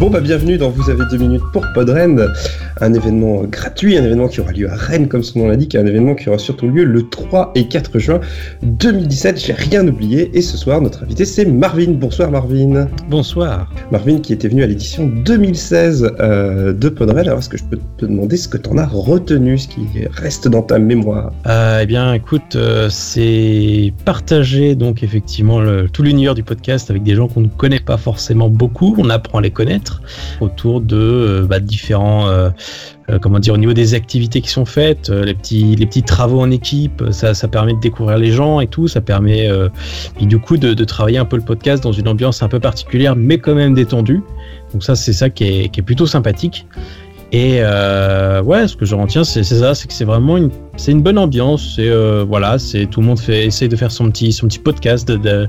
Bon bah bienvenue dans Vous avez deux minutes pour Podren, un événement gratuit, un événement qui aura lieu à Rennes comme son nom l'indique, un événement qui aura surtout lieu le 3 et 4 juin 2017, j'ai rien oublié et ce soir notre invité c'est Marvin. Bonsoir Marvin. Bonsoir. Marvin qui était venu à l'édition 2016 euh, de Podren, alors est-ce que je peux te demander ce que tu en as retenu, ce qui reste dans ta mémoire? Euh, Eh bien écoute, euh, c'est partager donc effectivement le, tout l'univers du podcast avec des gens qu'on ne connaît pas forcément beaucoup, on apprend à les connaître autour de euh, bah, différents euh, euh, comment dire au niveau des activités qui sont faites, les petits les petits travaux en équipe, ça, ça permet de découvrir les gens et tout, ça permet du coup de, travailler un peu le podcast dans une ambiance un peu particulière mais quand même détendue. Donc ça c'est ça qui est, qui est plutôt sympathique. Et euh, ouais, ce que je retiens, c'est ça, c'est que c'est vraiment une, c'est une bonne ambiance. C'est euh, voilà, c'est tout le monde fait, essaye de faire son petit, son petit podcast, de,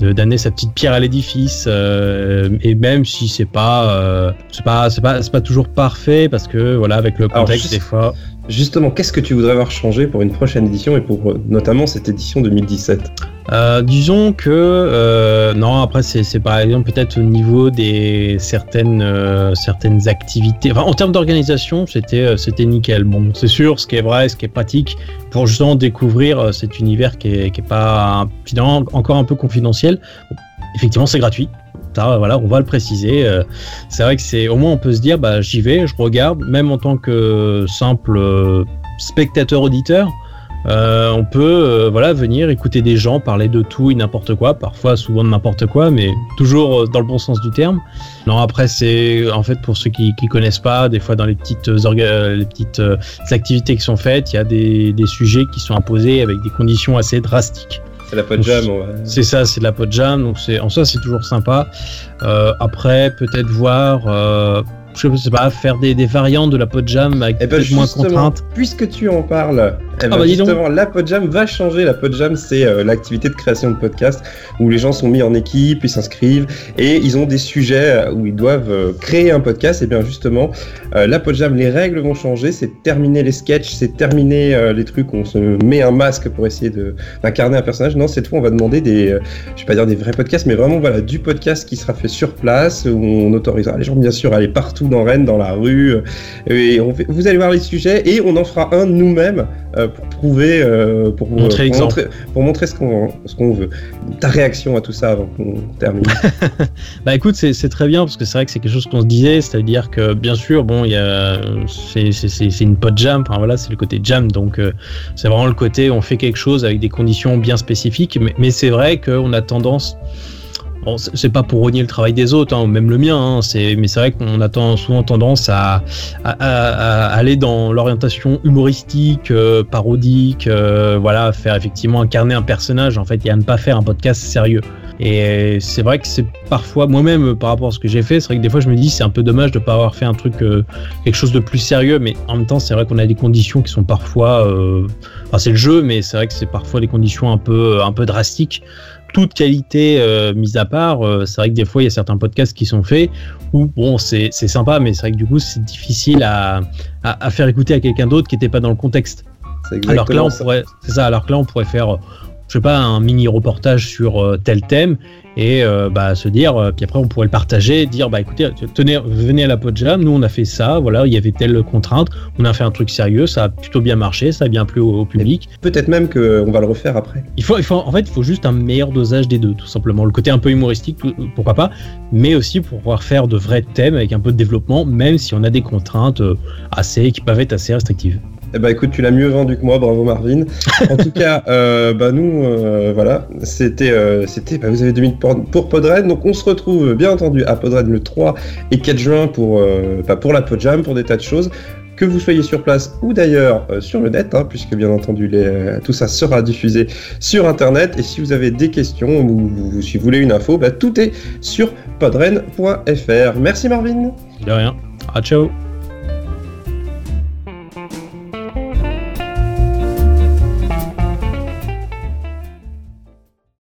d'amener sa petite pierre à l'édifice. Euh, et même si c'est pas, euh, c'est pas, c'est pas, c'est pas toujours parfait parce que voilà, avec le contexte des fois. Justement, qu'est-ce que tu voudrais avoir changé pour une prochaine édition et pour euh, notamment cette édition 2017 euh, disons que euh, non après c'est par exemple peut-être au niveau des certaines activités. En termes d'organisation c'était c'était nickel. Bon c'est sûr ce qui est vrai ce qui est pratique pour justement découvrir cet univers qui est, pas encore un peu confidentiel. Effectivement c'est gratuit on va le préciser. Euh, c'est vrai que c'est au moins on peut se dire, bah j'y vais, je regarde, même en tant que simple euh, spectateur auditeur. Euh, on peut voilà venir écouter des gens parler de tout et n'importe quoi, parfois souvent de n'importe quoi, mais toujours dans le bon sens du terme. Non après c'est en fait pour ceux qui, qui connaissent pas, des fois dans les petites les petites activités qui sont faites, il y a des sujets qui sont imposés avec des conditions assez drastiques. C'est la pod jam. C'est ça, c'est la pod jam. Donc c'est en soi c'est toujours sympa. Euh, après peut-être voir. Je sais pas, faire des, des variantes de la pod jam avec eh ben moins de contraintes. Puisque tu en parles, eh ben, ah bah, justement, la Podjam va changer. La Podjam, c'est euh, l'activité de création de podcast où les gens sont mis en équipe, ils s'inscrivent et ils ont des sujets euh, où ils doivent euh, créer un podcast. Et bien justement, la Podjam, les règles vont changer. C'est terminer les sketchs, c'est terminer les trucs où on se met un masque pour essayer d'incarner un personnage. Non, cette fois, on va demander des, je vais pas dire des vrais podcasts, mais vraiment voilà du podcast qui sera fait sur place où on autorisera les gens bien sûr à aller partout dans Rennes, dans la rue. Et on vous allez voir les sujets et on en fera un nous-mêmes pour prouver, euh, pour, montrer, pour, montrer, pour montrer ce qu'on veut. Ta réaction à tout ça avant qu'on termine Bah écoute, c'est très bien parce que c'est vrai que c'est quelque chose qu'on se disait, c'est-à-dire que bien sûr, bon, il c'est une pod jam, enfin voilà, c'est le côté jam, donc euh, c'est vraiment le côté on fait quelque chose avec des conditions bien spécifiques, mais, mais c'est vrai qu'on a tendance Bon, c'est pas pour renier le travail des autres, hein, même le mien, hein, mais c'est vrai qu'on a souvent tendance à, aller dans l'orientation humoristique, euh, parodique, euh, voilà, faire effectivement incarner un personnage en fait, et à ne pas faire un podcast sérieux. Et c'est vrai que c'est parfois moi-même par rapport à ce que j'ai fait, c'est vrai que des fois je me dis c'est un peu dommage de pas avoir fait un truc euh, quelque chose de plus sérieux, mais en même temps c'est vrai qu'on a des conditions qui sont parfois, enfin c'est le jeu, mais c'est vrai que c'est parfois des conditions un peu un peu drastiques toute qualité euh, mise à part, euh, c'est vrai que des fois il y a certains podcasts qui sont faits où bon c'est sympa, mais c'est vrai que du coup c'est difficile à, à, faire écouter à quelqu'un d'autre qui n'était pas dans le contexte. Alors que là on pourrait, c'est ça. Alors que là on pourrait faire je sais pas, un mini reportage sur euh, tel thème et euh, bah, se dire, euh, puis après on pourrait le partager, dire bah écoutez, tenez, venez à la Podjam, nous on a fait ça, voilà, il y avait telle contrainte, on a fait un truc sérieux, ça a plutôt bien marché, ça a bien plu au, public. Peut-être même qu'on va le refaire après. Il faut, il faut, en fait, il faut juste un meilleur dosage des deux, tout simplement. Le côté un peu humoristique, pourquoi pas, mais aussi pour pouvoir faire de vrais thèmes avec un peu de développement, même si on a des contraintes assez, qui peuvent être assez restrictives. Eh ben écoute, tu l'as mieux vendu que moi, bravo Marvin. En tout cas, euh, bah nous, euh, voilà, c'était, euh, c'était, bah, vous avez deux minutes pour, pour Podred, donc on se retrouve bien entendu à Podred le 3 et 4 juin pour, bah, pour la Podjam, pour des tas de choses. Que vous soyez sur place ou d'ailleurs sur le net, hein, puisque bien entendu les, tout ça sera diffusé sur internet. Et si vous avez des questions ou, si vous voulez une info, bah, tout est sur podren.fr. Merci Marvin. De rien. À ciao.